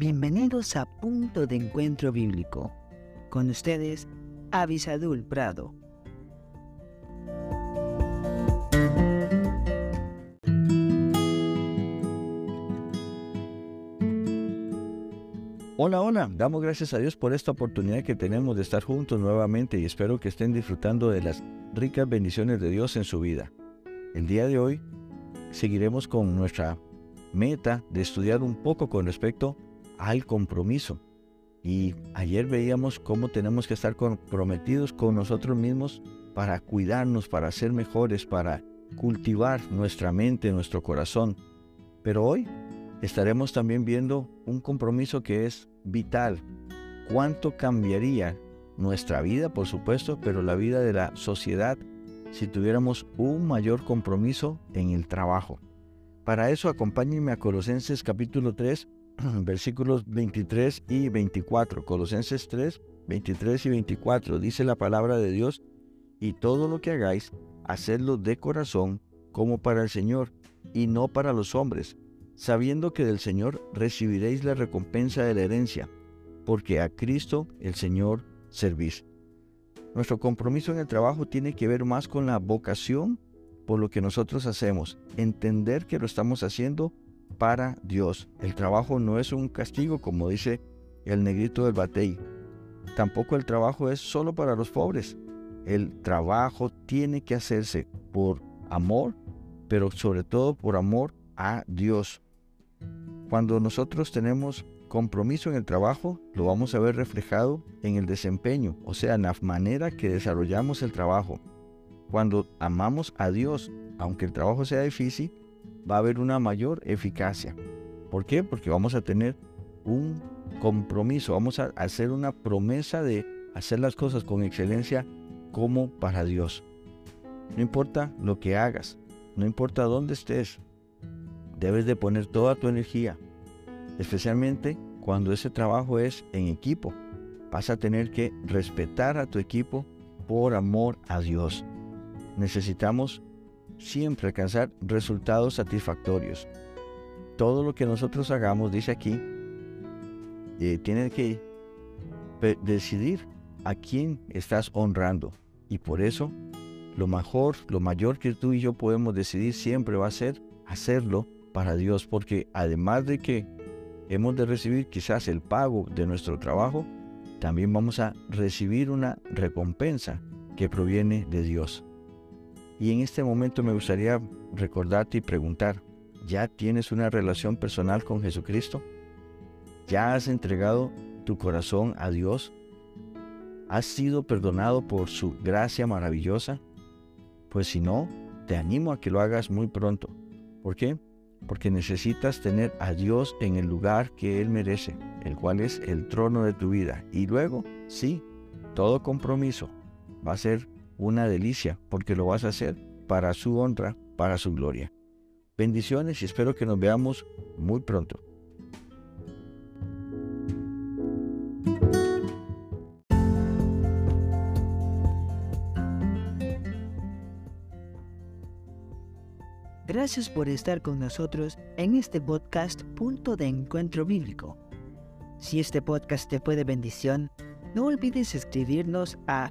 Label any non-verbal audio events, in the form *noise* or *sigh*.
Bienvenidos a Punto de Encuentro Bíblico. Con ustedes, Avisadul Prado. Hola, hola, damos gracias a Dios por esta oportunidad que tenemos de estar juntos nuevamente y espero que estén disfrutando de las ricas bendiciones de Dios en su vida. El día de hoy seguiremos con nuestra meta de estudiar un poco con respecto al compromiso. Y ayer veíamos cómo tenemos que estar comprometidos con nosotros mismos para cuidarnos, para ser mejores, para cultivar nuestra mente, nuestro corazón. Pero hoy estaremos también viendo un compromiso que es vital. ¿Cuánto cambiaría nuestra vida, por supuesto, pero la vida de la sociedad si tuviéramos un mayor compromiso en el trabajo? Para eso acompáñenme a Colosenses capítulo 3, *clears throat* versículos 23 y 24. Colosenses 3, 23 y 24. Dice la palabra de Dios, y todo lo que hagáis, hacedlo de corazón como para el Señor y no para los hombres sabiendo que del Señor recibiréis la recompensa de la herencia, porque a Cristo el Señor servís. Nuestro compromiso en el trabajo tiene que ver más con la vocación por lo que nosotros hacemos, entender que lo estamos haciendo para Dios. El trabajo no es un castigo, como dice el negrito del batey. Tampoco el trabajo es solo para los pobres. El trabajo tiene que hacerse por amor, pero sobre todo por amor a Dios. Cuando nosotros tenemos compromiso en el trabajo, lo vamos a ver reflejado en el desempeño, o sea, en la manera que desarrollamos el trabajo. Cuando amamos a Dios, aunque el trabajo sea difícil, va a haber una mayor eficacia. ¿Por qué? Porque vamos a tener un compromiso, vamos a hacer una promesa de hacer las cosas con excelencia como para Dios. No importa lo que hagas, no importa dónde estés, debes de poner toda tu energía, especialmente cuando ese trabajo es en equipo. Vas a tener que respetar a tu equipo por amor a Dios. Necesitamos siempre alcanzar resultados satisfactorios. Todo lo que nosotros hagamos, dice aquí, eh, tiene que decidir a quién estás honrando. Y por eso, lo mejor, lo mayor que tú y yo podemos decidir siempre va a ser hacerlo para Dios, porque además de que hemos de recibir quizás el pago de nuestro trabajo, también vamos a recibir una recompensa que proviene de Dios. Y en este momento me gustaría recordarte y preguntar, ¿ya tienes una relación personal con Jesucristo? ¿Ya has entregado tu corazón a Dios? ¿Has sido perdonado por su gracia maravillosa? Pues si no, te animo a que lo hagas muy pronto. ¿Por qué? porque necesitas tener a Dios en el lugar que Él merece, el cual es el trono de tu vida. Y luego, sí, todo compromiso va a ser una delicia, porque lo vas a hacer para su honra, para su gloria. Bendiciones y espero que nos veamos muy pronto. Gracias por estar con nosotros en este podcast Punto de Encuentro Bíblico. Si este podcast te fue de bendición, no olvides escribirnos a